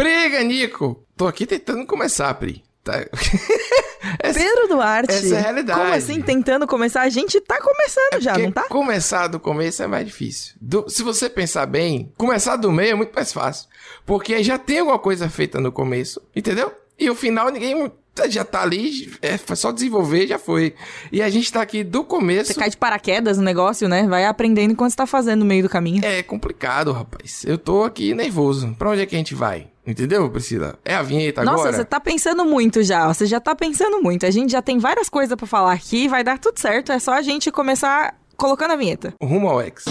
Priga, Nico! Tô aqui tentando começar, Pri. Tá? essa, Pedro Duarte. Essa é a realidade. Como assim, tentando começar? A gente tá começando é já, não tá? Começar do começo é mais difícil. Do, se você pensar bem, começar do meio é muito mais fácil. Porque já tem alguma coisa feita no começo, entendeu? E o final ninguém já tá ali, é só desenvolver, já foi. E a gente tá aqui do começo. Você cai de paraquedas no negócio, né? Vai aprendendo enquanto você tá fazendo no meio do caminho. É complicado, rapaz. Eu tô aqui nervoso. Pra onde é que a gente vai? Entendeu, Priscila? É a vinheta Nossa, agora? Nossa, você tá pensando muito já. Você já tá pensando muito. A gente já tem várias coisas para falar aqui, vai dar tudo certo. É só a gente começar colocando a vinheta. Rumo ao X.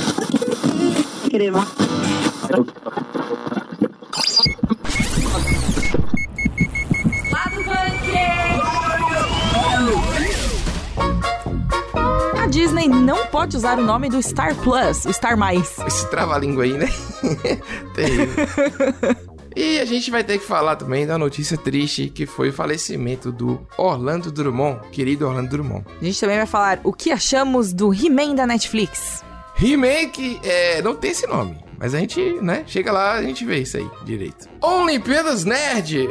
A Disney não pode usar o nome do Star Plus, o Star Mais. Esse trava-língua aí, né? Terrível. E a gente vai ter que falar também da notícia triste que foi o falecimento do Orlando Drummond, querido Orlando Drummond. A gente também vai falar o que achamos do He-Man da Netflix. He-Man que é, não tem esse nome, mas a gente, né, chega lá, a gente vê isso aí direito. Olimpíadas Nerd!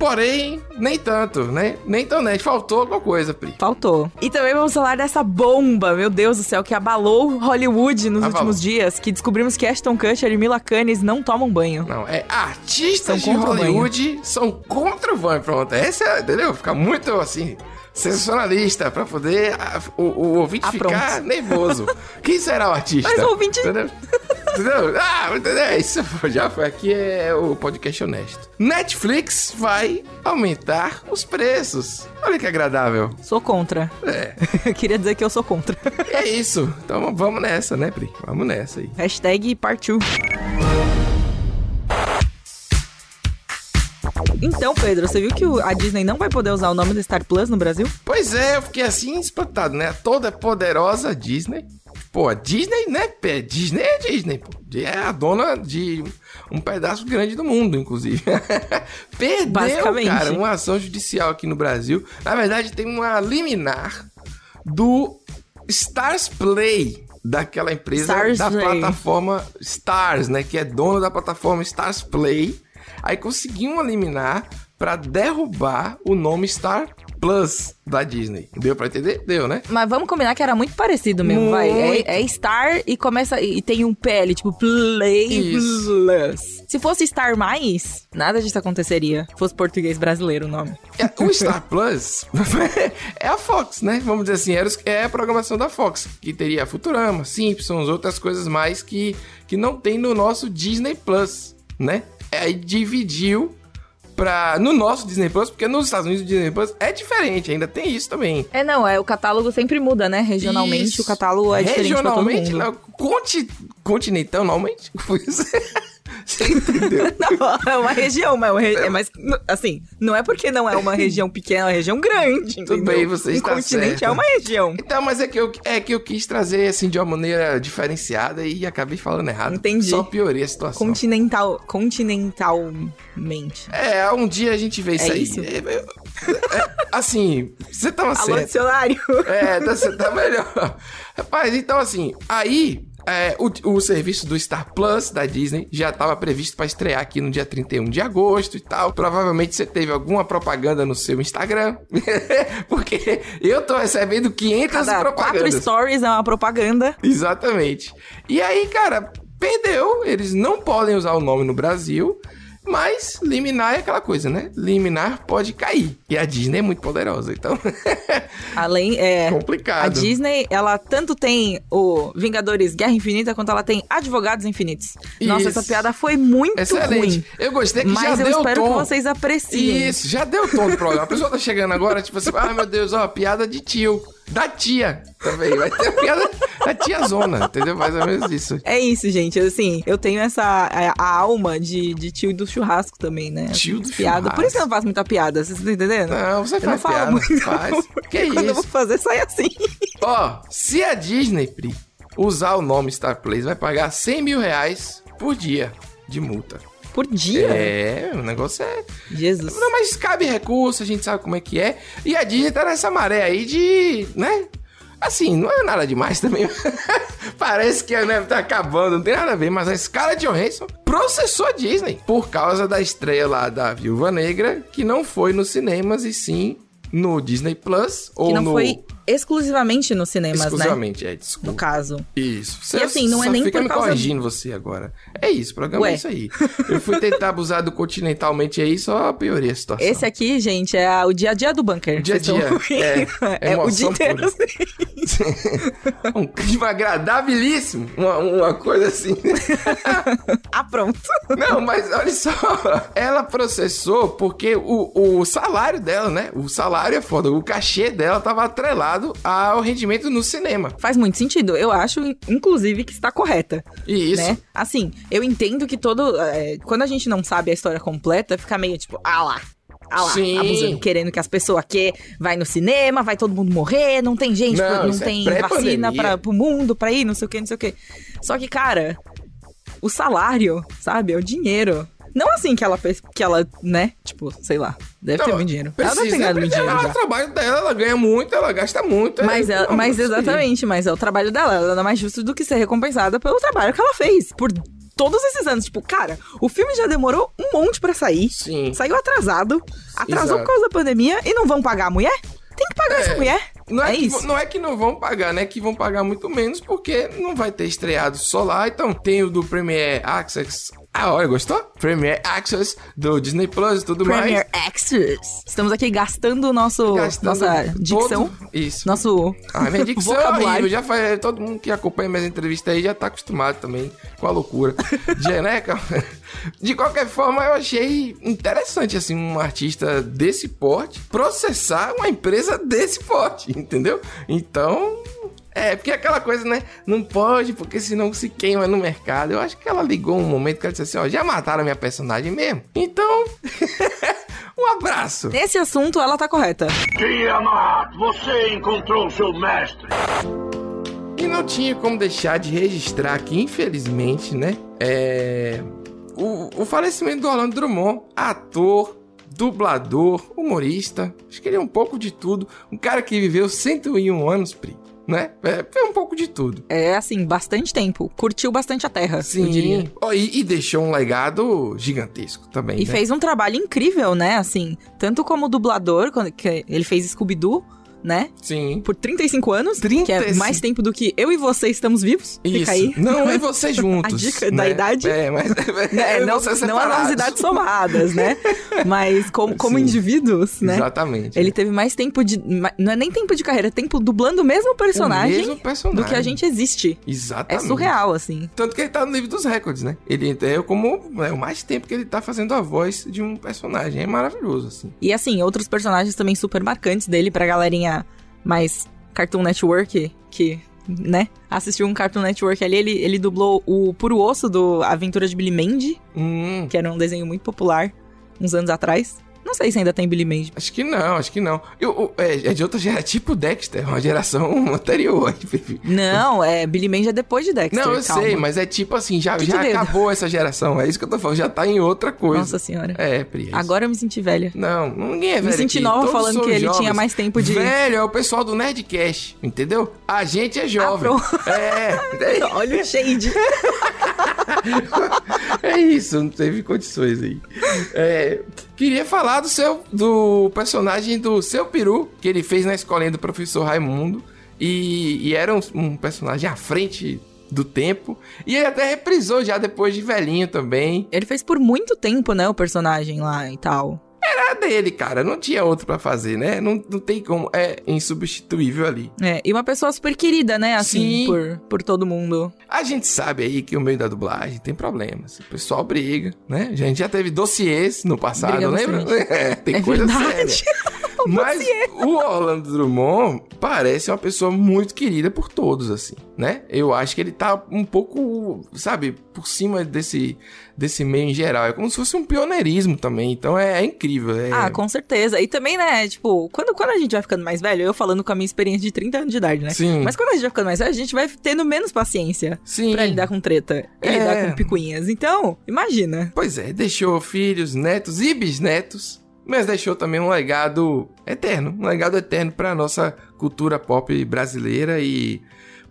Porém, nem tanto, né? Nem tão nerd. Faltou alguma coisa, Pri. Faltou. E também vamos falar dessa bomba, meu Deus do céu, que abalou Hollywood nos abalou. últimos dias, que descobrimos que Ashton Kutcher e Mila Kunis não tomam banho. Não, é artistas são de Hollywood são contra o banho. Pronto, essa é, entendeu? Fica muito assim sensacionalista para poder a, o, o, ouvinte ah, ficar pronto. nervoso. Quem será o artista? Mas o ouvinte. Entendeu? Entendeu? Ah, entendeu? Isso já foi. Aqui é o podcast honesto. Netflix vai aumentar os preços. Olha que agradável. Sou contra. É. Queria dizer que eu sou contra. é isso. Então vamos nessa, né, Pri? Vamos nessa aí. Hashtag partiu. Então, Pedro, você viu que a Disney não vai poder usar o nome do Star Plus no Brasil? Pois é, eu fiquei assim espantado, né? Toda poderosa Disney Pô, a Disney, né? Disney é Disney, pô. É a dona de um pedaço grande do mundo, inclusive. Perdeu, cara, uma ação judicial aqui no Brasil. Na verdade, tem uma liminar do Stars Play, daquela empresa Stars da Play. plataforma Stars, né? Que é dona da plataforma Stars Play. Aí conseguiu uma liminar para derrubar o nome Star Plus da Disney. Deu pra entender? Deu, né? Mas vamos combinar que era muito parecido mesmo, muito. vai. É, é, Star e começa. E tem um PL, tipo Play Isso. Plus. Se fosse Star Mais, nada disso aconteceria. Se fosse português brasileiro o nome. É, o Star Plus é a Fox, né? Vamos dizer assim, é a programação da Fox. Que teria Futurama, Simpsons, outras coisas mais que, que não tem no nosso Disney Plus, né? Aí dividiu pra, no nosso Disney Plus, porque nos Estados Unidos o Disney Plus é diferente, ainda tem isso também. É, não, é, o catálogo sempre muda, né? Regionalmente isso. o catálogo é diferente Regionalmente. Não, conti, continentalmente, Você entendeu? não, é uma região, mas é, é mais. Assim, não é porque não é uma região pequena, é uma região grande. Tudo entendeu? bem, você um está continente certo. é uma região. Então, mas é que, eu, é que eu quis trazer assim de uma maneira diferenciada e acabei falando errado. Entendi. Só piorei a situação. Continental. Continentalmente. É, um dia a gente vê isso é aí. Isso? É, é, é, assim, você tava Alô, certo. dicionário. É, você tá melhor. Rapaz, então assim, aí é, o, o, serviço do Star Plus da Disney já estava previsto para estrear aqui no dia 31 de agosto e tal. Provavelmente você teve alguma propaganda no seu Instagram, porque eu tô recebendo 500 Cada propagandas. Quatro stories é uma propaganda. Exatamente. E aí, cara, perdeu. Eles não podem usar o nome no Brasil. Mas liminar é aquela coisa, né? Liminar pode cair. E a Disney é muito poderosa, então. Além, é. Complicado. A Disney, ela tanto tem o Vingadores Guerra Infinita quanto ela tem Advogados Infinitos. Isso. Nossa, essa piada foi muito Excelente. ruim. Eu gostei que mas já deu tom. Mas eu espero que vocês apreciem. Isso, já deu tom do programa. A pessoa tá chegando agora, tipo assim, ah, meu Deus, ó, piada de tio da tia também. Vai ter a piada da tia Zona, entendeu? Mais ou menos isso. É isso, gente. Assim, eu tenho essa a, a alma de, de tio do churrasco também, né? Tio do piada. churrasco. Por isso eu não faço muita piada, vocês estão entendendo? Não, você eu faz não piada. Muito, faz. Que Quando isso? eu vou fazer, sai assim. Ó, se a Disney, Pri, usar o nome Star Place, vai pagar 100 mil reais por dia de multa. Por dia? É, o negócio é. Jesus. Não, mas cabe recurso, a gente sabe como é que é. E a Disney tá nessa maré aí de, né? Assim, não é nada demais também. Parece que a neve tá acabando, não tem nada a ver, mas a Scarlett Johansson processou a Disney por causa da estreia lá da Viúva Negra, que não foi nos cinemas e sim no Disney Plus ou que não no foi exclusivamente nos cinemas, exclusivamente, é, né? desculpa. No caso. Isso. E assim, não é nem fica por me causa- corrigindo você agora. É isso, o programa Ué. é isso aí. Eu fui tentar abusar do continentalmente aí, só piorei a situação. Esse aqui, gente, é a- o dia a dia do bunker. Dia a dia, vendo? é, É, o dia inteiro. assim. um clima agradabilíssimo. Uma, uma coisa assim. Ah, pronto. Não, mas olha só. Ela processou porque o, o salário dela, né? O salário é foda. O cachê dela tava atrelado ao rendimento no cinema. Faz muito sentido. Eu acho, inclusive, que está correta. Isso. Né? Assim, eu entendo que todo. é, quando a gente não sabe a história completa, fica meio tipo, ah lá. Ah lá, Sim. abusando, querendo que as pessoas aqui vai no cinema, vai todo mundo morrer, não tem gente, Não, não, é tem pré-pandemia. vacina pra, pro mundo pra ir, não sei o que, não sei o que. Só que, cara, o salário, sabe, é o dinheiro. Não assim que ela fez, que ela, né, tipo, sei lá, deve ter muito dinheiro. ela Precisa, deve ter ganhado muito dinheiro ela, já. o trabalho dela, ela ganha muito, ela gasta muito. Mas, é, é, mas sei. exatamente, mas é o trabalho dela. Ela nada mais justo do que ser recompensada pelo trabalho que ela fez. Por todos esses anos. Tipo, cara, o filme já demorou um monte pra sair. Sim. Saiu atrasado. Atrasou Exato. por causa da pandemia e não vão pagar a mulher? Tem que pagar É. essa mulher. Não é, é que, isso. não é que não vão pagar, né? Que vão pagar muito menos porque não vai ter estreado só lá. Então tem o do Premiere Access. Ah, olha, gostou? Premiere Access do Disney Plus e tudo Premier mais. Access. Estamos aqui gastando o nosso, Gastando nossa todo- dicção. Isso. Nosso Ah, minha dicção é vocabulário. Já faz, todo mundo que acompanha minhas entrevistas aí já tá acostumado também com a loucura. De, né? De qualquer forma, eu achei interessante, assim, um artista desse porte processar uma empresa desse porte, entendeu? Então. É, porque aquela coisa, né? Não pode, porque senão se queima no mercado. Eu acho que ela ligou um momento que ela disse assim: ó, já mataram a minha personagem mesmo. Então. um abraço. Nesse assunto, ela tá correta. Tiamat, você encontrou seu mestre. E não tinha como deixar de registrar aqui, infelizmente, né? É. O, o falecimento do Orlando Drummond, ator, dublador, humorista, acho que ele é um pouco de tudo. Um cara que viveu 101 anos, Pri, né? É, é um pouco de tudo. É assim, bastante tempo. Curtiu bastante a terra, eu diria. Sim. Ó, e, e deixou um legado gigantesco também. E né? fez um trabalho incrível, né? Assim, tanto como dublador, quando que ele fez Scooby-Doo, né? Sim. Por 35 anos, que é 35. mais tempo do que eu e você estamos vivos. Isso. Fica aí. Não, e você juntos. A dica da né? idade. É, mas. É, eu e não, não as separados. nossas idades somadas, né? Mas como, como Sim. indivíduos, né? Exatamente. Ele teve mais tempo de. Não é nem tempo de carreira, é tempo dublando o mesmo personagem, O mesmo personagem. do que a gente existe. É Exatamente. surreal, assim. Tanto que ele tá no livro dos recordes, né? Ele é como é, o mais tempo que ele tá fazendo a voz de um personagem. É maravilhoso, assim. E assim, outros personagens também super marcantes dele pra galerinha mais Cartoon Network, que, né, assistiu um Cartoon Network ali, ele, ele dublou o Puro Osso do Aventura de Billy Mandy, Hum, que era um desenho muito popular uns anos atrás. Não sei se ainda tem Billy Mandy. acho que não, acho que não. Eu, eu- é, é de outra geração, tipo Dexter, uma geração anterior. Não, é, Billy Mandy é depois de Dexter, não, eu calma. sei, mas é tipo assim, já, já acabou essa geração. É isso que eu tô falando, já tá em outra coisa. Nossa senhora. É, Pri. é. Agora eu me senti velha. Não, ninguém é velho. Me senti aqui, nova todos falando que ele jovens. tinha mais tempo de- Velho, é o pessoal do Nerdcast, entendeu? A gente é jovem. Ah, é, é, Olha o shade. É isso, não teve condições aí. É, queria falar do seu do personagem do seu peru que ele fez na escolinha do professor Raimundo e, e era um, um personagem à frente do tempo e ele até reprisou já depois de velhinho também. Ele fez por muito tempo, né, o personagem lá e tal. Era dele, cara, não tinha outro pra fazer, né? Não, não tem como, é insubstituível ali. É, e uma pessoa super querida, né, assim, Sim. por, por todo mundo. A gente sabe aí que o meio da dublagem tem problemas. O pessoal briga, né? A gente já teve dossiês no passado, Briga lembra? É, tem É coisa verdade. séria. Mas o Orlando Drummond parece uma pessoa muito querida por todos, assim, né? Eu acho que ele tá um pouco, sabe, por cima desse, desse meio em geral. É como se fosse um pioneirismo também. Então é, é incrível. é- Ah, com certeza. E também, né, tipo, quando, quando a gente vai ficando mais velho, eu falando com a minha experiência de 30 anos de idade, né? Sim. Mas quando a gente vai ficando mais velho, a gente vai tendo menos paciência Sim. pra lidar com treta e É. lidar com picuinhas. Então, imagina. Pois é, deixou filhos, netos e bisnetos, mas deixou também um legado eterno, um legado eterno para nossa cultura pop brasileira e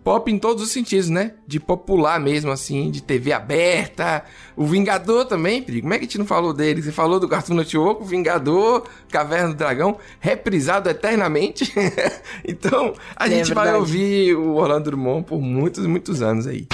pop em todos os sentidos, né? De popular mesmo, assim, de TV aberta. O Vingador também, Pri. Como é que a gente não falou dele? Você falou do Cartoon Network, o Vingador, Caverna do Dragão, reprisado eternamente. então, a É gente vai verdade. ouvir o Orlando Drummond por muitos, muitos anos aí.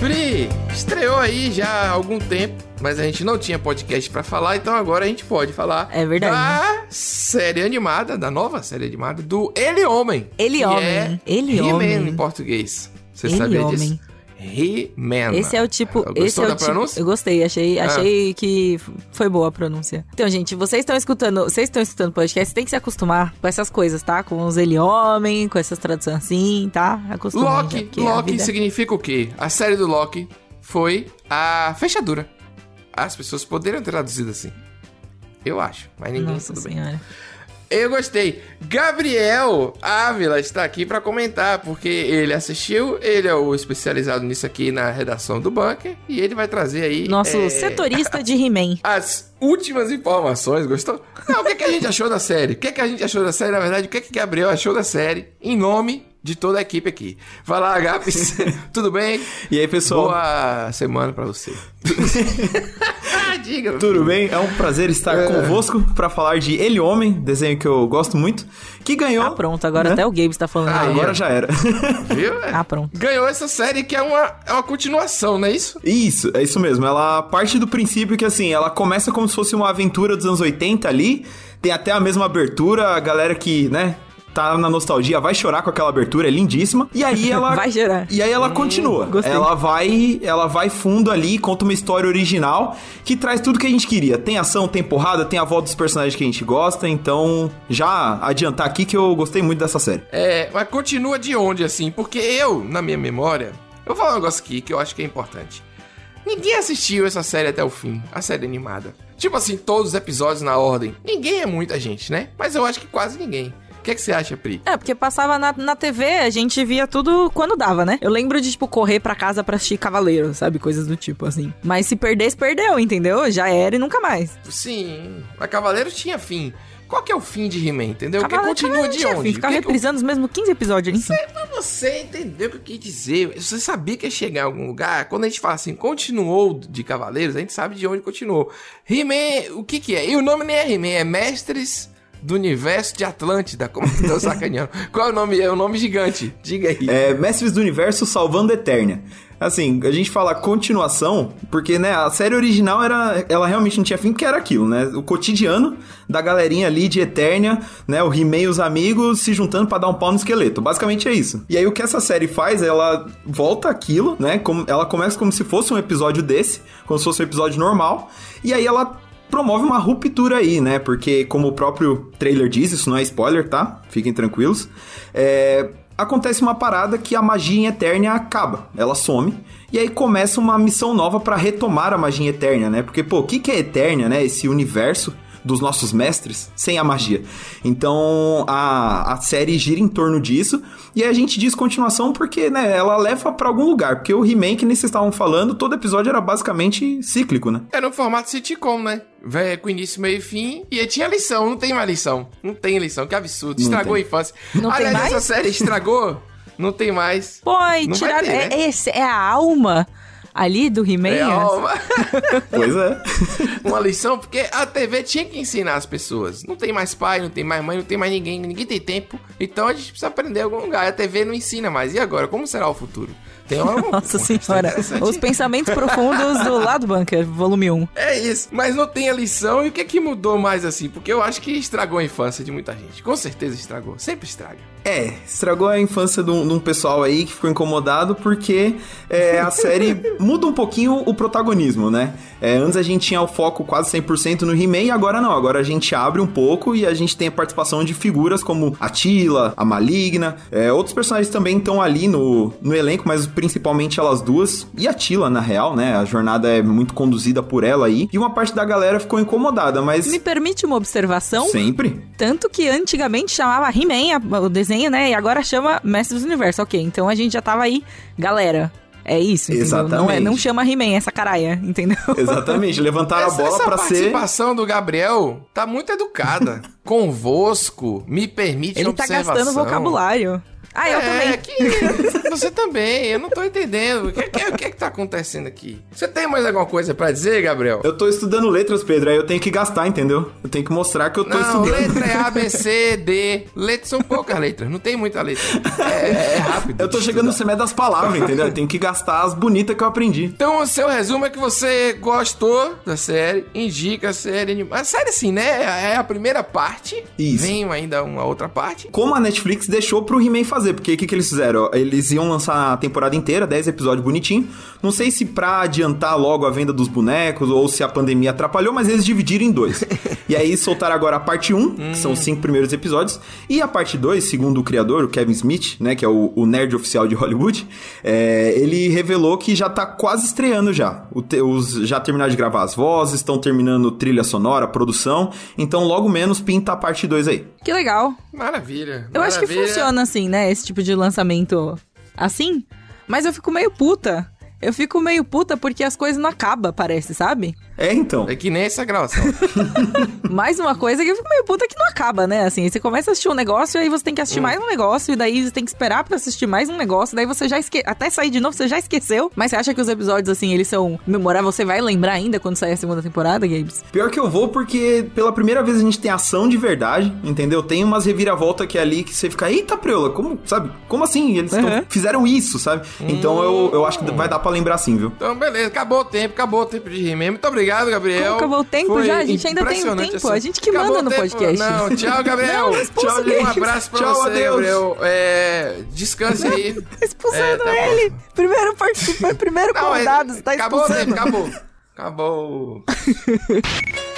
Pri, estreou aí já há algum tempo, mas a gente não tinha podcast pra falar, então agora a gente pode falar É verdade. da série animada, da nova série animada do Ele Homem. Ele que Homem. É Ele Homem. em português. Você Ele sabia Homem. disso? He-Man. Esse é o tipo. Gostou esse é da o tipo. pronúncia? Eu gostei, achei, Ah. achei que foi boa a pronúncia. Então, gente, vocês estão escutando, vocês estão escutando podcast, têm que se acostumar com essas coisas, tá? Com os ele homem, com essas traduções assim, tá? Acostumem já, Loki, a Loki vida- significa o quê? A série do Loki foi a fechadura. As pessoas poderiam ter traduzido assim. Eu acho, mas ninguém Nossa tudo bem. Eu gostei. Gabriel Ávila está aqui para comentar, porque ele assistiu, ele é o especializado nisso aqui na redação do Bunker, e ele vai trazer aí. Nosso é, setorista de He-Man. As últimas informações, gostou? Não, o que, é que a gente achou da série? O que, é que a gente achou da série? Na verdade, o que, é que Gabriel achou da série em nome de toda a equipe aqui. Vai lá, Gabs. Tudo bem? E aí, pessoal? Boa semana pra você. diga. Tudo filho. bem? É um prazer estar É. convosco pra falar de Ele Homem, desenho que eu gosto muito, que ganhou. Ah, pronto, agora né? até o Gabe está falando. Ah, aí. Agora já era. Viu? Ah, pronto. Ganhou essa série que é uma, é uma continuação, não é isso? Isso, é isso mesmo. Ela parte do princípio que, assim, ela começa como se fosse uma aventura dos anos 80 ali. Tem até a mesma abertura, a galera que, né, tá na nostalgia vai chorar com aquela abertura, é lindíssima. E aí ela... Vai chorar. E aí ela continua. gostei. Ela vai, ela vai fundo ali, conta uma história original que traz tudo que a gente queria. Tem ação, tem porrada, tem a volta dos personagens que a gente gosta. Então, já adiantar aqui que eu gostei muito dessa série. É, mas continua de onde, assim? Porque eu, na minha memória, eu vou falar um negócio aqui que eu acho que é importante. Ninguém assistiu essa série até o fim, a série animada. Tipo assim, todos os episódios na ordem. Ninguém é muita gente, né? Mas eu acho que quase ninguém. O que, é que você acha, Pri? É, porque passava na, na TV, a gente via tudo quando dava, né? Eu lembro de, tipo, correr pra casa pra assistir Cavaleiro, sabe? Coisas do tipo, assim. Mas se perdesse, perdeu, entendeu? Já era e nunca mais. Sim, mas Cavaleiros tinha fim. Qual que é o fim de He-Man, entendeu? Porque Cavaleiro- continua Cavaleiro de onde? fim, Ficar que eu- reprisando os mesmos 15 episódios, enfim. Pra você entender o que eu quis dizer. Você sabia que ia chegar em algum lugar? Quando a gente fala assim, continuou de Cavaleiros, a gente sabe de onde continuou. He-Man, o que que é? E o nome nem é He-Man, é Mestres do Universo de Atlântida. Como que tô sacaneando? Qual é o nome? É o nome gigante. Diga aí. É, Mestres do Universo Salvando Eternia. Assim, a gente fala continuação, porque, né, a série original era. Ela realmente não tinha fim, porque era aquilo, né? O cotidiano da galerinha ali de Eternia, né? O He-Man e os amigos se juntando pra dar um pau no esqueleto. Basicamente é isso. E aí o que essa série faz, ela volta aquilo, né? Como, ela começa como se fosse um episódio desse, como se fosse um episódio normal. E aí ela promove uma ruptura aí, né? Porque, como o próprio trailer diz, isso não é spoiler, tá? Fiquem tranquilos. É, acontece uma parada que a magia em Eternia acaba, ela some. E aí começa uma missão nova pra retomar a magia em Eternia, né? Porque, pô, o que, que é Eternia, né? Esse universo dos nossos mestres sem a magia. Então a, a série gira em torno disso e a gente diz continuação porque né, ela leva pra algum lugar. Porque o He-Man que nem vocês estavam falando, todo episódio era basicamente cíclico, né? Era no formato sitcom, né? Véi, com início, meio e fim. E aí tinha lição, não tem mais lição. Não tem lição, que absurdo. Estragou a infância. Não tem Aliás, mais? essa série estragou? não tem mais. Pô, e ter, né? é, esse, é a alma ali do He-Man? É, Pois é. uma lição, porque a TV tinha que ensinar as pessoas. Não tem mais pai, não tem mais mãe, não tem mais ninguém, ninguém tem tempo. Então a gente precisa aprender em algum lugar. A TV não ensina mais. E agora, como será o futuro? Tem uma, Nossa senhora. Os pensamentos profundos do lado bunker, volume 1. É isso, mas não tem a lição. E o que é que mudou mais assim? Porque eu acho que estragou a infância de muita gente. Com certeza estragou. Sempre estraga. É, estragou a infância de um, de um pessoal aí que ficou incomodado porque é, a série muda um pouquinho o protagonismo, né? É, antes a gente tinha o foco quase 100% no He-Man e agora não. Agora a gente abre um pouco e a gente tem a participação de figuras como a Tila, a Maligna. é, outros personagens também estão ali no, no elenco, mas principalmente elas duas. E a Tila, na real, né? A jornada é muito conduzida por ela aí. E uma parte da galera ficou incomodada, mas... Me permite uma observação? Sempre. Tanto que antigamente chamava He-Man, o desenho, né? E agora chama Mestres do Universo. Ok, então a gente já tava aí. Galera, É isso, entendeu? Não, é, Exatamente. não chama He-Man essa caralha, entendeu? Exatamente, levantaram Essa, a bola essa pra ser. participação do Gabriel tá muito educada. Convosco, me permite Ele tá observação. gastando vocabulário. Ah, eu é, também. que você também, eu não tô entendendo. O que, que, que é que tá acontecendo aqui? Você tem mais alguma coisa pra dizer, Gabriel? Eu tô estudando letras, Pedro, aí eu tenho que gastar, entendeu? Eu tenho que mostrar que eu tô Não, estudando. letra é A, B, C, D. Letras são poucas letras, não tem muita letra. É, é rápido. Eu tô chegando no semestre das palavras, entendeu? Eu tenho que gastar as bonitas que eu aprendi. Então, o seu resumo é que você gostou da série, indica a série. A série, assim, né? É a primeira parte. Isso. Vem ainda uma outra parte. Como a Netflix deixou pro He-Man fazer, porque o que, que eles fizeram? Eles iam lançar a temporada inteira, 10 episódios bonitinho. Não sei se pra adiantar logo a venda dos bonecos ou se a pandemia atrapalhou, mas eles dividiram em dois. e aí soltaram agora a parte 1, que são os cinco primeiros episódios, e a parte 2, segundo o criador, o Kevin Smith, né, que é o, o nerd oficial de Hollywood, é, ele revelou que já tá quase estreando já. O te- os, já terminaram de gravar as vozes, estão terminando trilha sonora, produção, então logo menos pinta a parte 2 aí. Que legal. Maravilha. Eu acho que maravilha. funciona assim, né? Esse tipo de lançamento assim. Mas eu fico meio puta. Eu fico meio puta porque as coisas não acabam, parece, sabe? É, então. É que nem essa gravação. Mais uma coisa que eu fico meio puta que não acaba, né? Assim, você começa a assistir um negócio e aí você tem que assistir mais um negócio, e daí você tem que esperar pra assistir mais um negócio, daí você já esque... até sair de novo, você já esqueceu. Mas você acha que os episódios, assim, eles são memoráveis? Você vai lembrar ainda quando sair a segunda temporada, Gabes? Pior que eu vou porque pela primeira vez a gente tem ação de verdade, entendeu? Tem umas reviravolta que é ali que você fica, eita preula, como, sabe? Como assim? Eles tão- Uhum. fizeram isso, sabe? Então eu, eu acho que vai dar pra lembrar sim, viu? Então, beleza. Acabou o tempo, acabou o tempo de He-Man. Muito obrigado, Gabriel. Como acabou o tempo Foi já? A gente ainda tem um tempo. essa- A gente que Acabou manda no podcast. Não, tchau, Gabriel. Não, tchau, ele. um abraço pra Tchau, você, adeus. Gabriel. É, descanse aí. Tá expulsando É, tá bom. ele! Primeiro participante, primeiro Não, é- convidado, você tá acabou o expulsando. tempo, acabou. Acabou.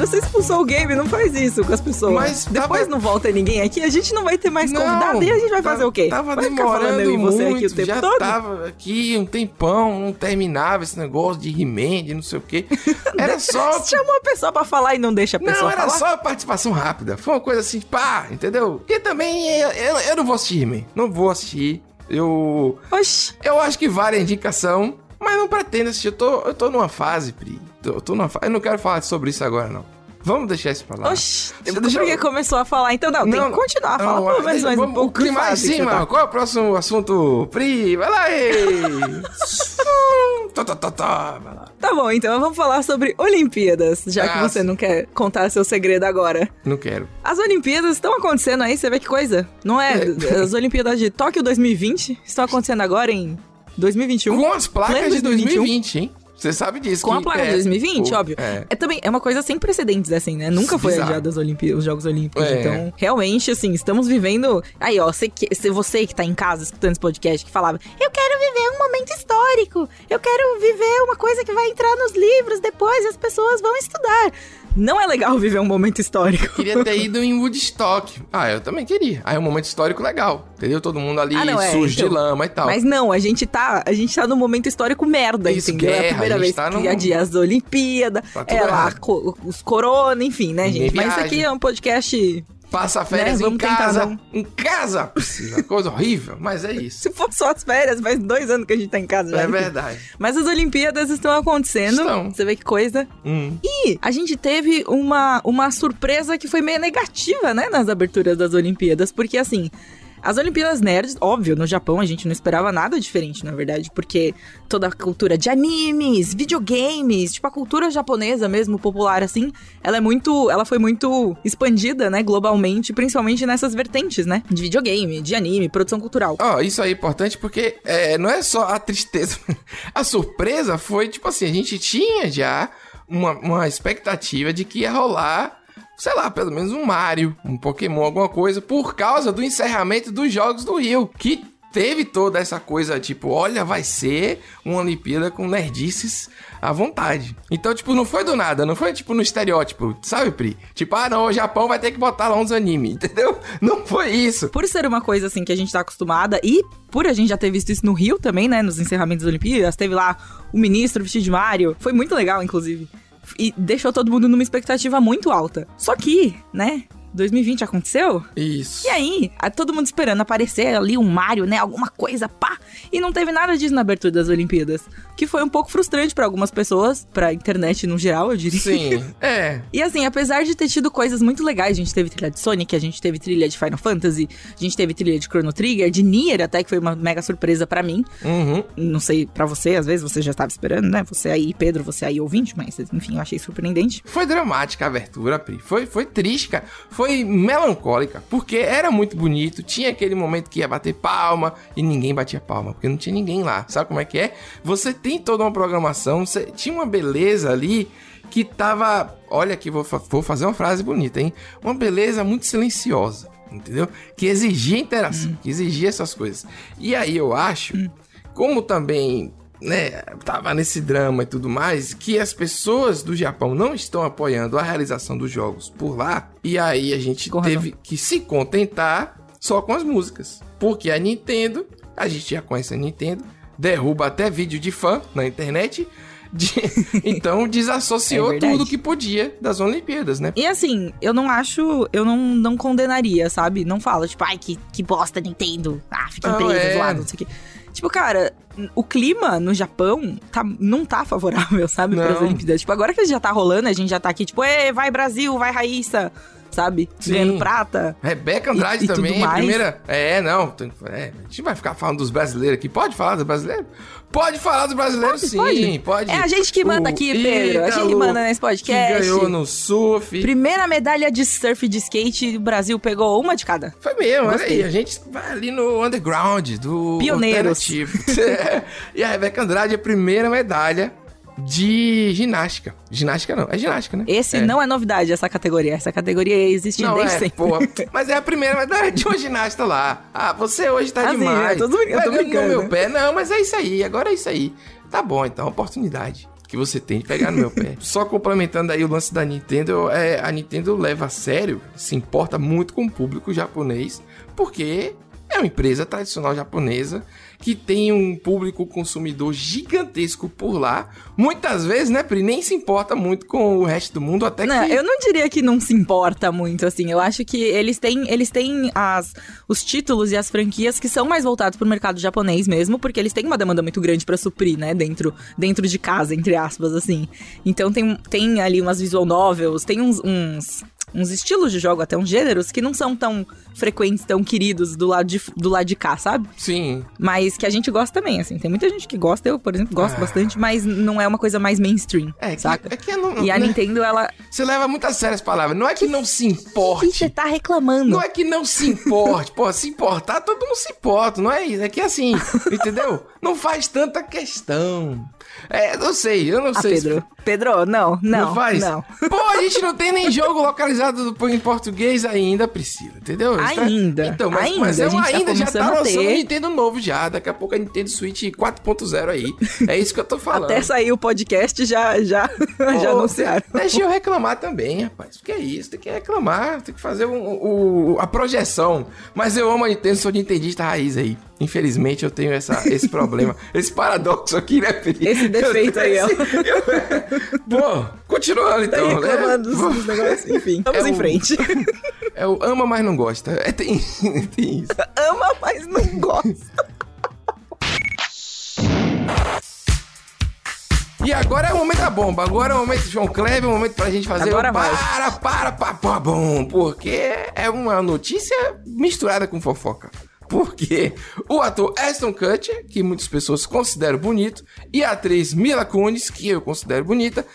Pedro, você expulsou o game, não faz isso com as pessoas. Mas depois tava- não volta ninguém aqui, a gente não vai ter mais convidado e a gente vai fazer o quê? Tava vai demorando eu e você muito, aqui o tempo já todo? tava aqui um tempão, não terminava esse negócio de de não sei o quê. Era só... Você chamou a pessoa pra falar e não deixa a pessoa Não, era falar? só participação rápida. Foi uma coisa assim, pá, entendeu? E também eu, eu, eu não vou assistir He-Man. Não vou assistir. Eu... Oxi. Eu acho que vale a indicação, mas não pretendo assistir. Eu tô, eu tô numa fase, Pri. Tô- Eu tô numa fase... Eu não quero falar sobre isso agora, não. Vamos deixar isso pra lá. Oxi. Você deixa que eu- começou a falar? Então, não, tem que continuar. Fala pelo menos mais um vamos- pouco. clima que em que cima. tá. Qual é o próximo assunto? Pri, vai lá aí. Tó, tó, vai lá. Tá bom, então vamos falar sobre Olimpíadas, já que Ah, você não quer contar seu segredo agora. Não quero. As Olimpíadas estão acontecendo aí, você vê que coisa? Não é? As Olimpíadas de Tóquio 2020 estão acontecendo agora em 2021. Com as placas de 2020, hein? Você sabe disso. Com a placa de é- 2020, o- óbvio. É. É. também é uma coisa sem precedentes, assim, né? Nunca foi Bizarro. adiado Olimpí- os Jogos Olímpicos. É. Então, realmente, assim, estamos vivendo. Aí, ó, você que, você que tá em casa escutando esse podcast que falava, eu quero viver um momento histórico, eu quero viver uma coisa que vai entrar nos livros depois e as pessoas vão estudar. Não é legal viver um momento histórico. Queria ter ido em Woodstock. Ah, eu também queria. Aí é um momento histórico legal. Entendeu? Todo mundo ali Ah, não, é, sujo de então. lama e tal. Mas não, a gente tá, a gente tá num momento histórico merda, Isso, entendeu? é a guerra, primeira a vez tá que num- adia as Olimpíadas, Tá tudo é lá, co- os corona, enfim, né, gente? Mas isso aqui é um podcast Passa férias Né? em casa. Em casa precisa. Coisa horrível, mas é isso. Se for só as férias, faz dois anos que a gente tá em casa já. É verdade. Mas as Olimpíadas estão acontecendo. Estão. Você vê que coisa. Hum. E a gente teve uma, uma surpresa que foi meio negativa, né, nas aberturas das Olimpíadas. Porque, assim, as Olimpíadas Nerds, óbvio, no Japão a gente não esperava nada diferente, na verdade. Porque toda a cultura de animes, videogames, tipo, a cultura japonesa mesmo, popular, assim, ela é muito. Ela foi muito expandida, né, globalmente, principalmente nessas vertentes, né? De videogame, de anime, produção cultural. Ó, isso aí é importante porque é, não é só a tristeza. A surpresa foi, tipo assim, a gente tinha já uma, uma expectativa de que ia rolar, sei lá, pelo menos um Mario, um Pokémon, alguma coisa, por causa do encerramento dos Jogos do Rio, que teve toda essa coisa, tipo, olha, vai ser uma Olimpíada com nerdices à vontade. Então, tipo, não foi do nada, não foi, tipo, no estereótipo, sabe, Pri? Tipo, ah, não, o Japão vai ter que botar lá uns animes, entendeu? Não foi isso. por ser uma coisa assim que a gente tá acostumada e por a gente já ter visto isso no Rio também, né, nos encerramentos das Olimpíadas, teve lá o ministro vestido de Mario, foi muito legal, inclusive. E deixou todo mundo numa expectativa muito alta. Só que, né, 2020 aconteceu? Isso. E aí, todo mundo esperando aparecer ali um Mario, né? Alguma coisa, pá. E não teve nada disso na abertura das Olimpíadas. Que foi um pouco frustrante pra algumas pessoas, pra internet no geral, eu diria. Sim, é. E assim, apesar de ter tido coisas muito legais, a gente teve trilha de Sonic, a gente teve trilha de Final Fantasy, a gente teve trilha de Chrono Trigger, de Nier até, que foi uma mega surpresa pra mim. Uhum. Não sei pra você, às vezes você já estava esperando, né? Você aí, Pedro, você aí ouvinte, mas enfim, eu achei surpreendente. Foi dramática a abertura, Pri. Foi, foi triste, cara. Foi melancólica, porque era muito bonito. Tinha aquele momento que ia bater palma e ninguém batia palma, porque não tinha ninguém lá. Sabe como é que é? Você tem toda uma programação, você tinha uma beleza ali que tava. Olha aqui, vou, vou fazer uma frase bonita, hein? Uma beleza muito silenciosa, entendeu? Que exigia interação, que exigia essas coisas. E aí eu acho, como também né, tava nesse drama e tudo mais, que as pessoas do Japão não estão apoiando a realização dos jogos por lá, e aí a gente Com razão. teve que se contentar só com as músicas. Porque a Nintendo, a gente já conhece a Nintendo, derruba até vídeo de fã na internet, de- então desassociou É tudo que podia das Olimpíadas, né? E assim, eu não acho, eu não, não condenaria, sabe? Não fala, tipo, ai, que, que bosta, Nintendo. Ah, fica empresa, é. zoado, não sei o quê. Tipo, cara, o clima no Japão tá, não tá favorável, sabe? Para as. Olimpíadas. Tipo, agora que já tá rolando, a gente já tá aqui, tipo, Ê, vai Brasil, vai Raíssa, sabe? Sim. Ganhando prata. Rebeca Andrade E- e também, mais. primeira. É, não. é, a gente vai ficar falando dos brasileiros aqui. Pode falar dos brasileiros? Pode falar dos brasileiros, sim. pode. Pode. É a gente que manda aqui, Pedro, a gente que manda nesse podcast. Que ganhou no surf. Primeira medalha de surf de skate, o Brasil pegou uma de cada. Foi mesmo, olha aí. A gente vai ali no underground do Pioneiros. É. e a Rebeca Andrade é a primeira medalha de ginástica. Ginástica não, é ginástica, né? Esse é. não é novidade, essa categoria. Essa categoria existe Não, desde é, sempre. pô, mas é a primeira medalha de uma ginasta lá. Ah, você hoje tá Ah, sim, demais. eu tô brin- eu tô brincando. no meu pé. Não, mas é isso aí, agora é isso aí. Tá bom, então, oportunidade que você tem de pegar no meu pé. Só complementando aí o lance da Nintendo, é, a Nintendo leva a sério, se importa muito com o público japonês, porque é uma empresa tradicional japonesa que tem um público consumidor gigantesco por lá. Muitas vezes, né, Pri, nem se importa muito com o resto do mundo, até Não, que... eu não diria que não se importa muito, assim. Eu acho que eles têm, eles têm as, os títulos e as franquias que são mais voltados pro mercado japonês mesmo, porque eles têm uma demanda muito grande pra suprir, né? Dentro, dentro de casa, entre aspas, assim. Então tem, tem ali umas visual novels, tem uns, uns, uns estilos de jogo, até uns gêneros, que não são tão frequentes, tão queridos do lado de, do lado de cá, sabe? Sim, Mas que a gente gosta também, assim. Tem muita gente que gosta, eu, por exemplo, gosto Ah. bastante, mas não é uma coisa mais mainstream, É que, saca? é que não, E a né? Nintendo, ela... Você leva muito a sério as palavras. Não é que não se Ih, você importe. tá reclamando. Não é que não se importe. Pô, se importar, todo mundo se importa. Não é isso. É que assim, entendeu? Não faz tanta questão. É, eu sei, eu não Ah, sei. se- Pedro. Pedro, não, não, Não faz? não. Pô, a gente não tem nem jogo localizado do- em português ainda, Priscila, entendeu? Está- Ainda, Então, mas, ainda, mas um gente tá ainda já tá começando a lançando ter. um Nintendo novo já. Daqui a pouco a Nintendo Switch 4.0 aí. É isso que eu tô falando. Até sair o podcast já, já, já Ô, anunciaram. Deixa eu reclamar também, rapaz. O que é isso? Tem que reclamar, tem que fazer um- o- a projeção. Mas eu amo a Nintendo, sou nintendista raiz aí. Infelizmente eu tenho essa, esse problema, esse paradoxo aqui, né, Pri? Esse defeito Eu- aí, ó. eu- Bom, continuando Tá então, reclamando né? dos negócios. Enfim, vamos É em o- frente. É o ama, mas não gosta. É, tem, tem isso. Ama, mas não gosta. E agora é o momento da bomba. Agora é o momento João Kleber, é o momento pra gente fazer Agora o vai. para, para, para, bom. Porque é uma notícia misturada com fofoca. Porque o ator Aston Kutcher, que muitas pessoas consideram bonito, e a atriz Mila Kunis, que eu considero bonita,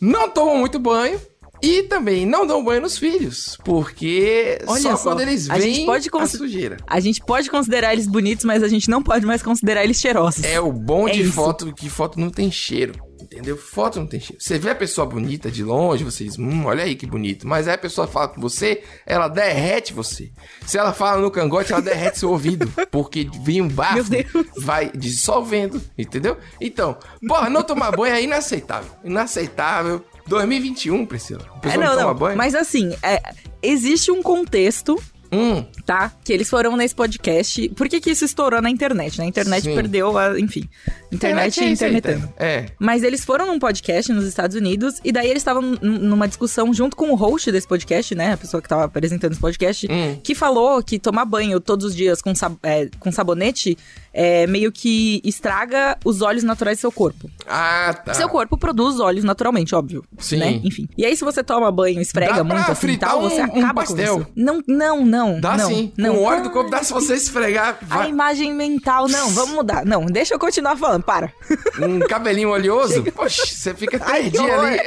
não tomam muito banho e também não dão banho nos filhos. Porque Olha só, só, quando eles a veem gente pode a sujeira. A gente pode considerar eles bonitos, mas a gente não pode mais considerar eles cheirosos. É o bom É de isso. foto, que foto não tem cheiro. Entendeu? Foto não tem cheiro. Você vê a pessoa bonita de longe, você diz, hum, olha aí que bonito. Mas aí a pessoa fala com você, ela derrete você. Se ela fala no cangote, ela derrete seu ouvido. Porque vem um bafo, vai dissolvendo, entendeu? Então, porra, não tomar banho é inaceitável. Inaceitável. 2021, Priscila. É, não, não, toma não. banho. Mas assim, é, existe um contexto Hum, tá? Que eles foram nesse podcast. Por que que isso estourou na internet? Na internet Sim. perdeu a. Enfim. Internet é e isso aí, internetando. É. Mas eles foram num podcast nos Estados Unidos e daí eles estavam numa discussão junto com o host desse podcast, né? A pessoa que tava apresentando esse podcast, Hum. que falou que tomar banho todos os dias com, sab- é, com sabonete é, meio que estraga os óleos naturais do seu corpo. Ah, tá. Seu corpo produz óleos naturalmente, óbvio. Sim. Né? Enfim. E aí, se você toma banho e esfrega Dá pra muito assim e tal, você um- um acaba pastel. com isso. Não, não, não. Dá não, sim. Não. Com o óleo do corpo, dá se você esfregar. A vai- imagem mental, não, vamos mudar. Não, deixa eu continuar falando, para. Um cabelinho oleoso. Poxa, você fica horror. ali.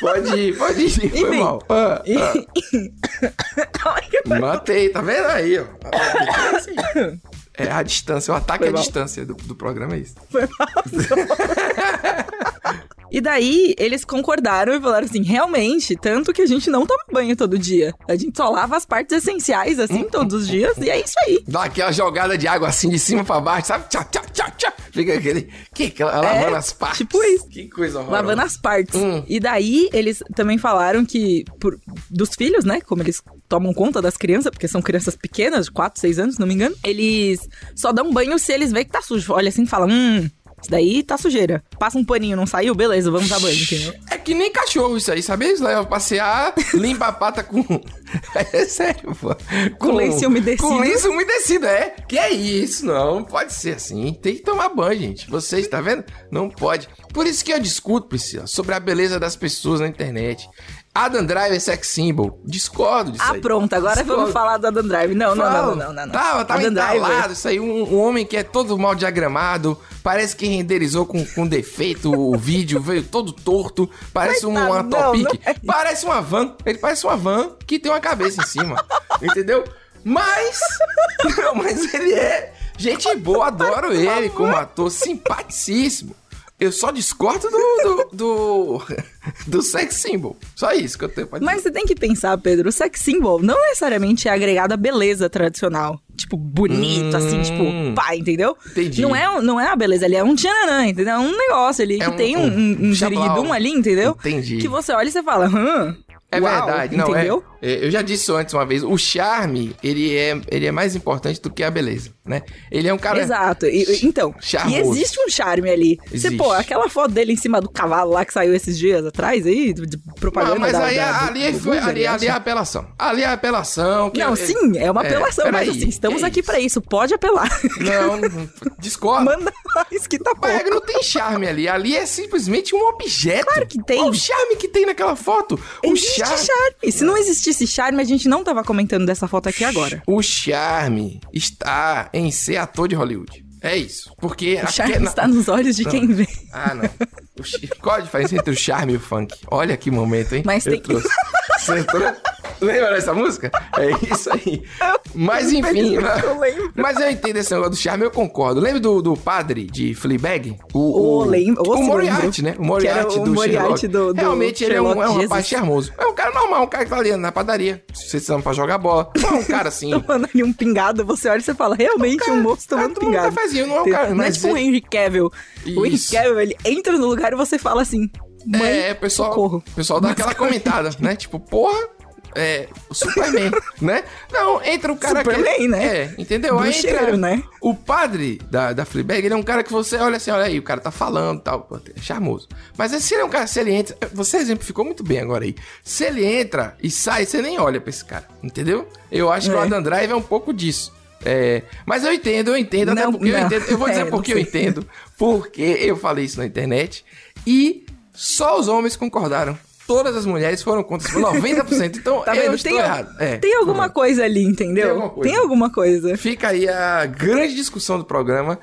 Pode ir, pode ir. Foi Enfim. mal. Ah, ah. Matei, tá vendo aí, ó. É a distância, o ataque Foi à mal. distância do, do programa é isso. E daí, eles concordaram e falaram assim: realmente, tanto que a gente não toma banho todo dia. A gente só lava as partes essenciais, assim, todos os dias, e é isso aí. Dá aquela jogada de água assim de cima pra baixo, sabe? Tchá, tchá, tchá, tchá. Fica aquele. Que? Aquela, lavando as partes. tipo isso. Que coisa horrorosa. Lavando as partes. Hum. E daí, eles também falaram que, por, dos filhos, né? Como eles tomam conta das crianças, porque são crianças pequenas, de 4, 6 anos, se não me engano, eles só dão banho se eles veem que tá sujo. Olha assim e fala: hum. Isso daí tá sujeira. Passa um paninho, não saiu? Beleza, vamos dar banho, entendeu? É que nem cachorro isso aí, sabe? Eles levam pra passear, limpa a pata com. É sério, pô. Com lenço umedecido. Com lenço umedecido, é. Que é isso? Não, não pode ser assim. Tem que tomar banho, gente. Vocês, tá vendo? Não pode. Por isso que eu discuto, Priscila, sobre a beleza das pessoas na internet. Adam Driver sex symbol. Discordo disso Ah, aí. pronto, agora Discordo. vamos falar do Adam Drive. Não, não, não, não, não, não. não. Tava, tava Adam entalado, isso aí, um, um homem que é todo mal diagramado, parece que renderizou com, com defeito o vídeo, veio todo torto, parece Coitado, uma não, Topic, não é parece uma van, ele parece uma van que tem uma cabeça em cima, entendeu? Mas, não, mas ele é gente boa, adoro ele como ator, simpaticíssimo. Eu só discordo do, do, do, do sex symbol. Só isso que eu tenho pra dizer. Mas você tem que pensar, Pedro, o sex symbol não necessariamente é agregado à beleza tradicional. Tipo, bonito, assim, Hum. tipo, pá, entendeu? Entendi. Não é, não é a beleza, ele é um tchananã, entendeu? É um negócio ali É que um- tem um, um um, um ali, entendeu? Entendi. Que você olha e você fala, hã? É uau", verdade, não entendeu? é, é, Eu já disse antes uma vez. O charme, ele é, ele é mais importante do que a beleza, né? Ele é um cara... Exato. E- então, Charmoso. e existe um charme ali. Você, Existe. pô, aquela foto dele em cima do cavalo lá que saiu esses dias atrás aí, de propaganda Não, mas da, aí da- ali, do foi, ali, ali é acho. apelação. Ali é apelação. Não, é- sim, é uma é, apelação, mas peraí, assim, estamos aqui isso? pra isso, pode apelar. Não, discordo. Manda mais que tá. Mas não tem charme ali. Ali é simplesmente um objeto. Claro que tem. Olha o charme que tem naquela foto. O Existe charme. charme. Se não existisse charme, a gente não tava comentando dessa foto aqui agora. O charme está em ser ator de Hollywood. É isso. Porque O charme na- está nos olhos de Não. quem vê. Ah, não. O Qual a diferença entre o charme e o funk? Olha que momento, hein? Mas Eu tem- trouxe. Você trouxe? Lembra dessa música? É isso aí. Mas enfim. Eu lembro. Mas eu entendo esse negócio do charme, eu concordo. Lembra do, do padre de Fleabag? O, lembro. Ô, o se Moriarty, lembro. né? O Que Moriarty o do Moriarty Sherlock. do- do Realmente ele é um, Sherlock é um rapaz charmoso. É um cara normal, um cara que tá ali na padaria. Se estão pra jogar bola. Não é um cara assim. Tomando ali um pingado, você olha e você fala, realmente cara- um moço tomando tomando pingado. cafezinho, não é um cara- Não é mas tipo o ele- Henry Cavill. O Henry Isso. Cavill, ele entra no lugar e você fala assim, mãe, É, pessoal, socorro. o pessoal dá aquela comentada, né? Tipo, porra, é, o Superman, né? Não, entra o cara Superman, que... né? É, entendeu? Aí entra né? O padre da, da Fleabag, ele é um cara que você olha assim, olha aí, o cara tá falando tal, pô, é charmoso. Mas se ele é um cara, se ele entra... Você exemplificou muito bem agora aí. Se ele entra e sai, você nem olha pra esse cara, entendeu? Eu acho que o É. Adam Drive é um pouco disso. É, mas eu entendo, eu entendo, até Não, porque eu não. entendo. Eu vou dizer É, porque eu entendo. Porque eu falei isso na internet. E só os homens concordaram. Todas as mulheres foram contra. Tipo, 90%. Então, Tá eu estou Tem, errado. É, tem alguma coisa ali, entendeu? Tem alguma coisa. Tem alguma coisa. Fica aí a grande discussão do programa.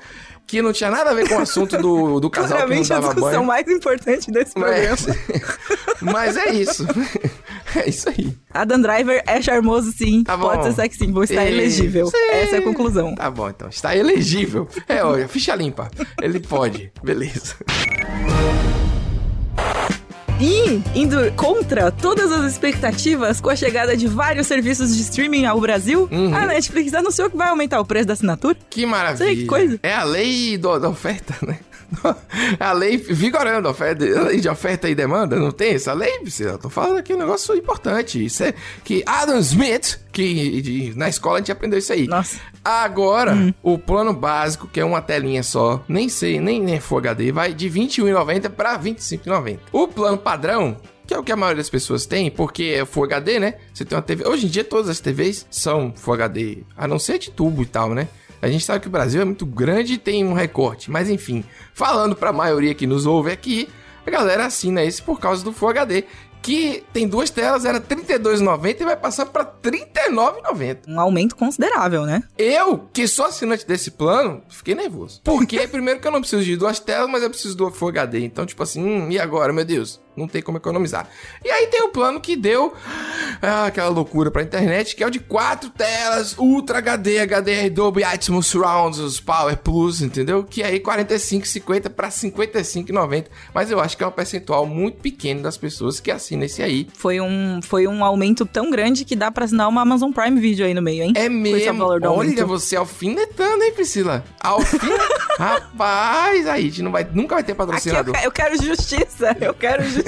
Que não tinha nada a ver com o assunto do, do casal que não Claramente a dava discussão banho. mais importante desse programa. Mas, mas é isso. É isso aí. Adam Driver é charmoso, sim. Tá. Pode ser sexy symbol, está E- elegível. Sim. Essa é a conclusão. Tá bom, então. Está elegível. É, olha, ficha limpa. Ele pode. Beleza. E indo contra todas as expectativas com a chegada de vários serviços de streaming ao Brasil, Uhum. a Netflix anunciou que vai aumentar o preço da assinatura. Que maravilha. Sei, que coisa. É a lei do- da oferta, né? A lei vigorando, a lei de oferta e demanda, não tem essa lei? Eu tô falando aqui um negócio importante. Isso é que Adam Smith, que de- na escola a gente aprendeu isso aí. Nossa. Agora, o plano básico, que é uma telinha só, nem sei, nem, nem é Full HD, vai de R$ 21,90 para R$ 25,90. O plano padrão, que é o que a maioria das pessoas tem, porque é Full HD, né? Você tem uma TV. Hoje em dia todas as TVs são Full HD, a não ser de tubo e tal, né? A gente sabe que o Brasil é muito grande e tem um recorte, mas enfim, falando pra maioria que nos ouve aqui, a galera assina esse por causa do Full HD, que tem duas telas, era R$ 32,90 e vai passar pra R$ 39,90. Um aumento considerável, né? Eu, que sou assinante desse plano, fiquei nervoso. Porque, primeiro, que eu não preciso de duas telas, mas eu preciso do Full HD. Então, tipo assim, hum, e agora, meu Deus? Não tem como economizar. E aí tem o plano que deu ah, aquela loucura pra internet, que é o de quatro telas, Ultra HD, HDR Dolby Atmos Surrounds, Power Plus, entendeu? Que aí 45,50 pra 55,90. Mas eu acho que é um percentual muito pequeno das pessoas que assinam esse aí. Foi um, foi um aumento tão grande que dá pra assinar uma Amazon Prime Video aí no meio, hein? É mesmo. Olha aumento. você alfinetando, hein, Priscila? Alfinetando. Rapaz, aí a gente não vai, nunca vai ter eu, patrocinador. que- eu quero justiça, eu quero justiça.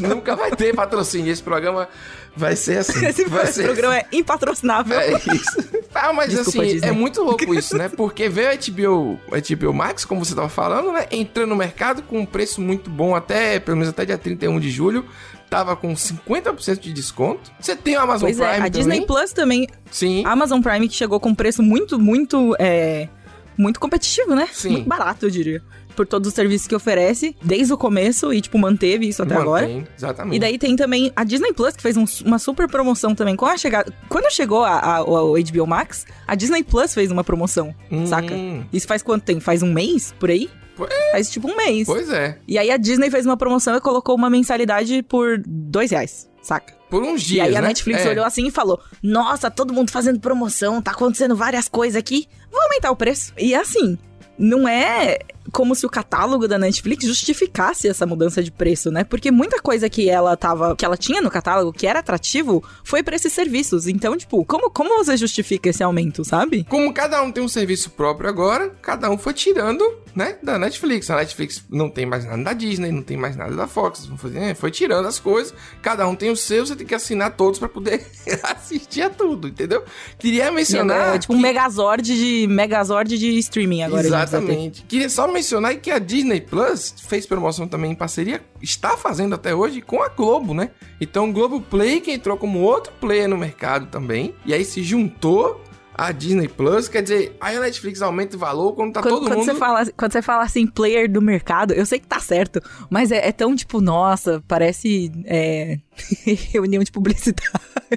Nunca vai ter patrocínio. Esse programa vai ser assim. Esse, vai esse programa é impatrocinável. É isso. Ah, mas Desculpa, assim, Disney. é muito louco isso, né? Porque veio a HBO, a HBO Max, como você tava falando, né? Entrando no mercado com um preço muito bom até, pelo menos até dia 31 de julho. Tava com 50% de desconto. Você tem o Amazon Pois é, Prime a Disney também? Plus também. Sim. A Amazon Prime que chegou com um preço muito, muito, é, muito competitivo, né? Sim. Muito barato, eu diria. Por todos os serviços que oferece, desde o começo, e, tipo, manteve isso até agora. Mantém, Exatamente. E daí tem também a Disney Plus, que fez um- uma super promoção também. Com a chegada, quando chegou a, a- o HBO Max, a Disney Plus fez uma promoção, Hum. saca? Isso faz quanto tempo? Faz um mês, por aí? Pois Faz tipo um mês. Pois é. E aí a Disney fez uma promoção e colocou uma mensalidade por dois reais, saca? Por uns dias, e aí a né? Netflix É. olhou assim e falou: Nossa, todo mundo fazendo promoção, tá acontecendo várias coisas aqui, vou aumentar o preço. E assim, não é como se o catálogo da Netflix justificasse essa mudança de preço, né? Porque muita coisa que ela tava, que ela tinha no catálogo, que era atrativo, foi pra esses serviços. Então, tipo, como, como você justifica esse aumento, sabe? Como cada um tem um serviço próprio agora, cada um foi tirando, né, da Netflix. A Netflix não tem mais nada da Disney, não tem mais nada da Fox. Foi, é, foi tirando as coisas, cada um tem o seu, você tem que assinar todos pra poder assistir a tudo, entendeu? Queria mencionar. é tipo um megazord de megazord de streaming agora. Exatamente. Queria só mencionar que a Disney Plus fez promoção também em parceria, está fazendo até hoje com a Globo, né? Então o Globo Play que entrou como outro player no mercado também, e aí se juntou a Disney Plus, quer dizer, aí a Netflix aumenta o valor quando tá Quando, todo quando mundo... você fala, quando você fala assim, player do mercado, eu sei que tá certo, mas é, é tão tipo, nossa, parece é, reunião de publicidade.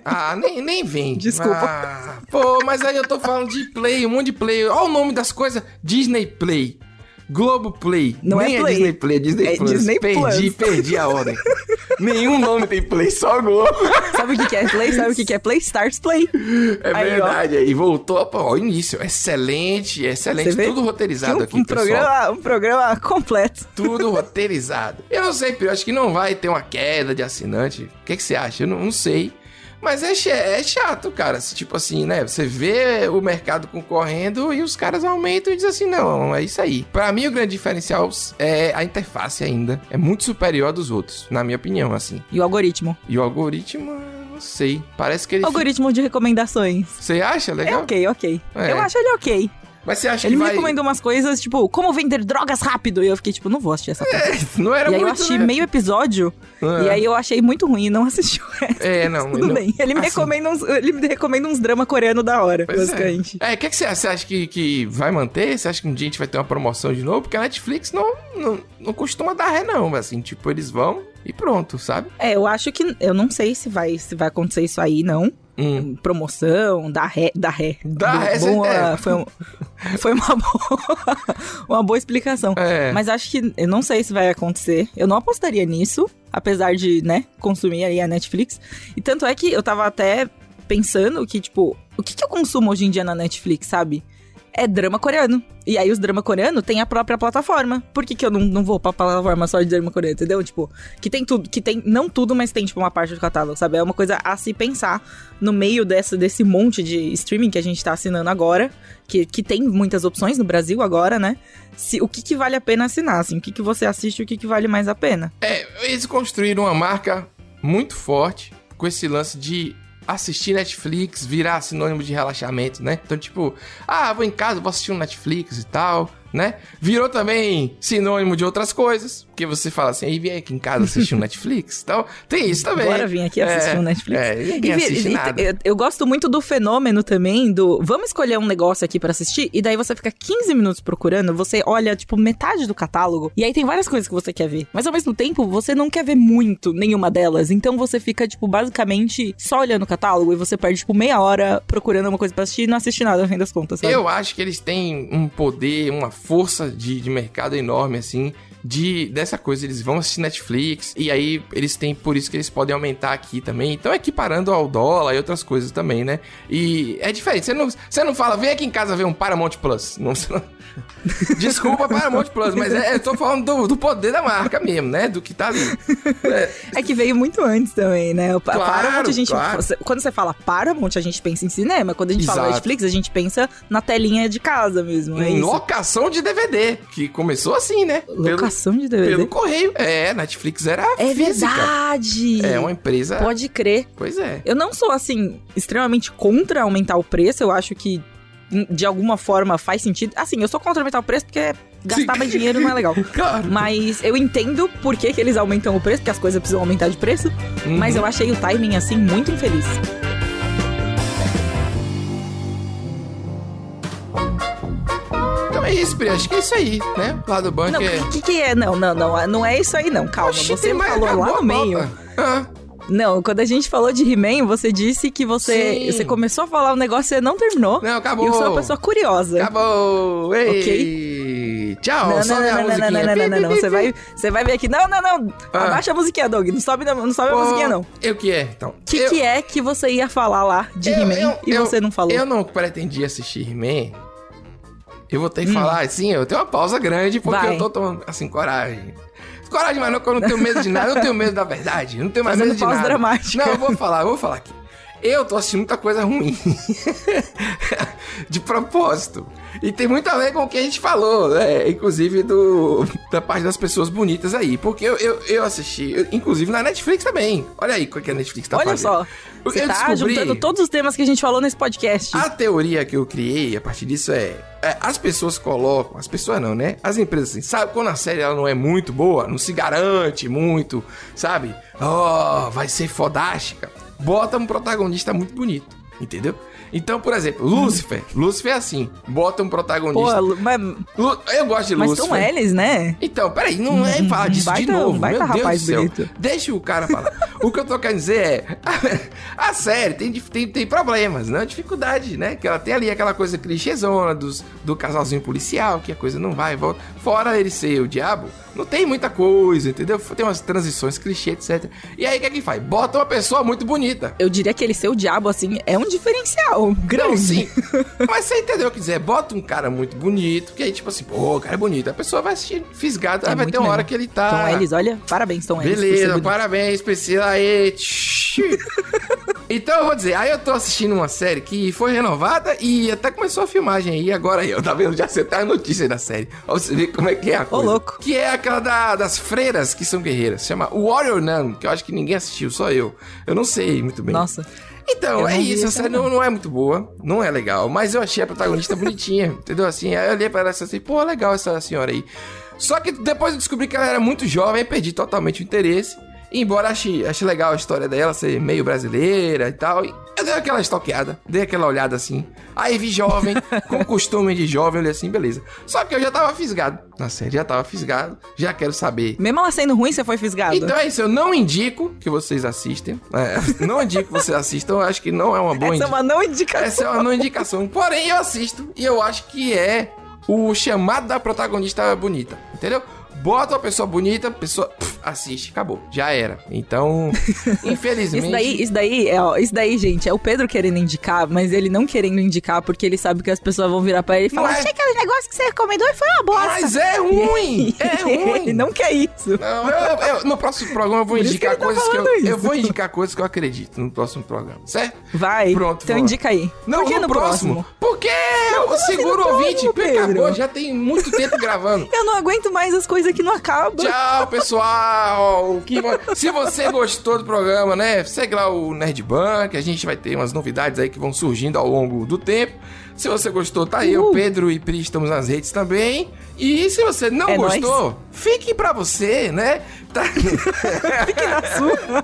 Ah, nem, nem vem. Desculpa. Ah, pô, mas aí eu tô falando de Play, um monte de Play. Olha o nome das coisas, Disney Play. Globo Play. Não é Nem Play. Disney Play, é Disney É Plus. Disney perdi, Plus. perdi a ordem. Nenhum nome tem Play, só Globo. Sabe o que, é play? Sabe o que, é play? Stars Play. É Aí, ó. verdade, aí voltou pô, ó, o início. Excelente, excelente. Tudo roteirizado um, aqui, um pessoal. programa, um programa completo. Tudo roteirizado. Eu não sei, Pio, acho que não vai ter uma queda de assinante. O que, que você acha? Eu não, não sei. Mas é, é chato, cara. Se, Tipo assim, né? Você vê o mercado concorrendo e os caras aumentam e dizem assim: não, é isso aí. Pra mim, o grande diferencial é a interface ainda. É muito superior dos outros, na minha opinião, assim. E o algoritmo. E o algoritmo, sei. Parece que ele. Algoritmo de recomendações. Você acha É legal? ok, ok. É. Eu acho ele ok. Mas você acha Ele que me vai. recomendou umas coisas, tipo, como vender drogas rápido. E eu fiquei, tipo, não vou assistir essa coisa. É, não era e aí eu muito, assisti né? meio episódio, É. e aí eu achei muito ruim e não assisti o resto. É, não. Tudo não- bem. Ele me, assim, recomenda uns, ele me recomenda uns drama coreano da hora, Pois basicamente. É, o que, que você acha? Você acha que, que vai manter? Você acha que um dia a gente vai ter uma promoção de novo? Porque a Netflix não, não, não costuma dar ré, não. Assim, tipo, eles vão e pronto, sabe? É, eu acho que. Eu não sei se vai, se vai acontecer isso aí, não. Hum. Promoção, da ré. Da ré. Bo- ré, boa- é. foi, um- foi uma boa, uma boa explicação. É. Mas acho que. Eu não sei se vai acontecer. Eu não apostaria nisso, apesar de, né, consumir aí a Netflix. E tanto é que eu tava até pensando que, tipo, o que, que eu consumo hoje em dia na Netflix, sabe? É drama coreano. E aí os drama coreano tem a própria plataforma. Por que, que eu não, não vou pra plataforma só de drama coreano, entendeu? Tipo, que tem tudo, que tem, não tudo, mas tem, tipo, uma parte do catálogo, sabe? É uma coisa a se pensar no meio dessa, desse monte de streaming que a gente tá assinando agora, que, que tem muitas opções no Brasil agora, né? Se, o que, que vale a pena assinar, assim, o que, que você assiste o que, que vale mais a pena. É, eles construíram uma marca muito forte com esse lance de assistir Netflix virar sinônimo de relaxamento, né? Então, tipo, ah, vou em casa, vou assistir um Netflix e tal né? Virou também sinônimo de outras coisas, porque você fala assim, e vem aqui em casa assistir um Netflix, então tem isso também. Bora vir aqui assistir é, um Netflix. É, ninguém assiste e, nada. Eu, eu, gosto muito do fenômeno também do, vamos escolher um negócio aqui para assistir, e daí você fica 15 minutos procurando, você olha, tipo, metade do catálogo, e aí tem várias coisas que você quer ver, mas ao mesmo tempo, você não quer ver muito nenhuma delas, então você fica, tipo, basicamente só olhando o catálogo, e você perde, tipo, meia hora procurando uma coisa pra assistir e não assiste nada, no fim das contas, sabe? Eu acho que eles têm um poder, uma força de, de mercado enorme, assim, de dessa coisa. Eles vão assistir Netflix e aí eles têm por isso que eles podem aumentar aqui também. Então, equiparando ao dólar e outras coisas também, né? E é diferente. Você não, você não fala, vem aqui em casa ver um Paramount Plus. Não, não... Desculpa, Paramount Plus, mas é, eu tô falando do, do, poder da marca mesmo, né? Do que tá ali. É, é que veio muito antes também, né? O claro, Paramount, a gente. Claro. Quando você fala Paramount, a gente pensa em cinema. Quando a gente Exato. fala Netflix, a gente pensa na telinha de casa mesmo. É locação de DVD, que começou assim, né? Locação de DVD? Pelo correio. É, Netflix era É física. verdade! É uma empresa. Pode crer. Pois é. Eu não sou, assim, extremamente contra aumentar o preço. Eu acho que, de alguma forma, faz sentido. Assim, eu sou contra aumentar o preço porque gastar mais dinheiro não é legal. Claro. Mas eu entendo por que, que eles aumentam o preço, porque as coisas precisam aumentar de preço. Uhum. Mas eu achei o timing, assim, muito infeliz. É isso, Pri. Acho que é isso aí, né? Lá do banco Não, é. o que, que é? Não, não, não. Não é isso aí, não. Calma. Oxi, você falou lá a no meio. Ah, Não, quando a gente falou de He-Man, você disse que você, Sim. você começou a falar um negócio e você não terminou. Não, acabou. E eu sou uma pessoa curiosa. Acabou! Ei! Ok. Tchau, Não, não, sobe a não, não, não, musiquinha. não, não, não, não, não. Pi, Você vai, você vai ver aqui. Não, não, não. Ah. Abaixa a musiquinha, Doug. Não sobe, não, não sobe a musiquinha, não. O Eu que é, então. que, eu, que é que você ia falar lá de He-Man e eu- você não falou? Eu não pretendia assistir He-Man. Eu vou ter que Hum. falar, assim, eu tenho uma pausa grande porque Vai. eu tô tomando, assim, coragem. Coragem, mas não, eu não tenho medo de nada. Eu tenho medo da verdade. Eu não tenho mais Fazendo medo de pausa nada. dramática. Não, eu vou falar, eu vou falar aqui. Eu tô assistindo muita coisa ruim. de propósito. E tem muito a ver com o que a gente falou, né? Inclusive do, da parte das pessoas bonitas aí. Porque eu, eu, eu assisti, eu- inclusive na Netflix também. Olha aí o que a Netflix tá Olha fazendo. só. Eu Você tá descobri- juntando todos os temas que a gente falou nesse podcast. A teoria que eu criei a partir disso é, é, as pessoas colocam, as pessoas não, né? As empresas assim, sabe quando a série ela não é muito boa, não se garante muito, sabe? Oh, vai ser fodástica. Bota um protagonista muito bonito, entendeu? Então, por exemplo, Lúcifer. Lúcifer é assim, bota um Pô, protagonista. Lu- mas, Lu- eu gosto de mas Lúcifer. são eles, né? Então, peraí, não é falar um disso de baita- novo, um baita meu Deus rapaz do céu. bonito. Deixa o cara falar. o que eu tô querendo dizer é, a série tem, tem, tem problemas, né? Dificuldade, né? Que ela tem ali aquela coisa clichêzona dos, do casalzinho policial, que a coisa não vai e volta. Fora ele ser o diabo, não tem muita coisa, entendeu? Tem umas transições, clichê, etc. E aí, o que é que faz? Bota uma pessoa muito bonita. Eu diria que ele ser o diabo, assim, é um diferencial grande. Não, sim. Mas você entendeu o que dizer? Bota um cara muito bonito, que aí, tipo assim, pô, o cara é bonito. A pessoa vai assistir fisgado, É aí vai ter uma mesmo. hora que ele tá. Tom Ellis, olha, parabéns, Tom Ellis. Beleza, parabéns, Priscila aí. Então eu vou dizer, aí eu tô assistindo uma série que foi renovada e até começou a filmagem aí, agora eu, tá vendo? Já tá a notícia da série. Pra você ver como é que é a coisa. louco. Que é aquela da- das freiras que são guerreiras. Chama Warrior Nun, que eu acho que ninguém assistiu, só eu. Eu não sei muito bem. Nossa. Então, é isso, essa não, não é muito boa, não é legal, mas eu achei a protagonista bonitinha, entendeu? Assim, aí eu olhei pra ela e assim, pô, legal essa senhora aí. Só que depois eu descobri que ela era muito jovem, perdi totalmente o interesse. Embora ache, ache legal a história dela ser meio brasileira e tal, e eu dei aquela estoqueada, dei aquela olhada assim. Aí vi jovem, com costume de jovem, eu olhei assim, beleza. Só que eu já tava fisgado na série, já tava fisgado, já quero saber Mesmo ela sendo ruim, você foi fisgado. então é isso, eu não indico que vocês assistem. É, não indico que vocês assistam, eu acho que não é uma boa Essa é uma não indicação. Essa é uma não indicação. Porém, eu assisto e eu acho que é o chamado da protagonista bonita, entendeu? Bota uma pessoa bonita, pessoa pff, assiste, acabou. Já era. Então, infelizmente. Isso daí, isso daí, é, ó, isso daí, gente, é o Pedro querendo indicar, mas ele não querendo indicar porque ele sabe que as pessoas vão virar pra ele e falar: Não é- Achei aquele negócio que você recomendou e foi uma bosta. Mas é ruim! É ruim! ele não quer isso. Não, eu- eu- no próximo programa eu vou Por indicar que tá coisas que eu, isso. eu vou indicar coisas que eu acredito no próximo programa, certo? Vai. Pronto, Então vamos. indica aí. Não, Por que no, no próximo. Porque o como assim seguro no ouvinte, próximo, acabou, já tem muito tempo gravando. Eu não aguento mais as coisas que não acabam. Tchau, pessoal! Que Se você gostou do programa, né? Segue lá o Nerd Bank, a gente vai ter umas novidades aí que vão surgindo ao longo do tempo. Se você gostou, tá aí. Uhul. O Pedro e Pri estamos nas redes também. E se você não É gostou, fique pra você, né? Tá... Fique na sua.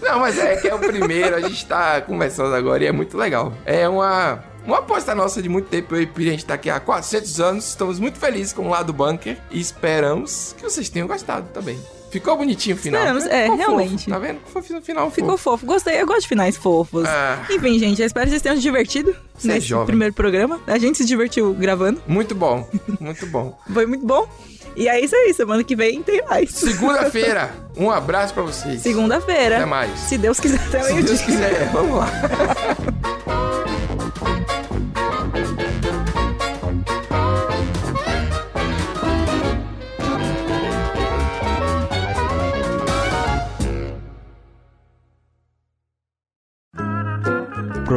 Não, mas é que é o primeiro, a gente tá começando agora e é muito legal. É uma, uma aposta nossa de muito tempo. Eu e Piri, a gente tá aqui há 400 anos. Estamos muito felizes com o lado bunker e esperamos que vocês tenham gostado também. Ficou bonitinho o final. Esperamos, né? é, Ficou fofo, realmente. Tá vendo? O final Ficou fofo. fofo. Gostei. Eu gosto de finais fofos. Ah. Enfim, gente, eu espero que vocês tenham se divertido Você é nesse jovem. primeiro programa. A gente se divertiu gravando. Muito bom, muito bom. Foi muito bom. E é isso aí. Semana que vem tem mais. Segunda-feira, um abraço pra vocês. Segunda-feira. Até mais. Se Deus quiser, até Se meio-dia. Deus quiser, vamos lá.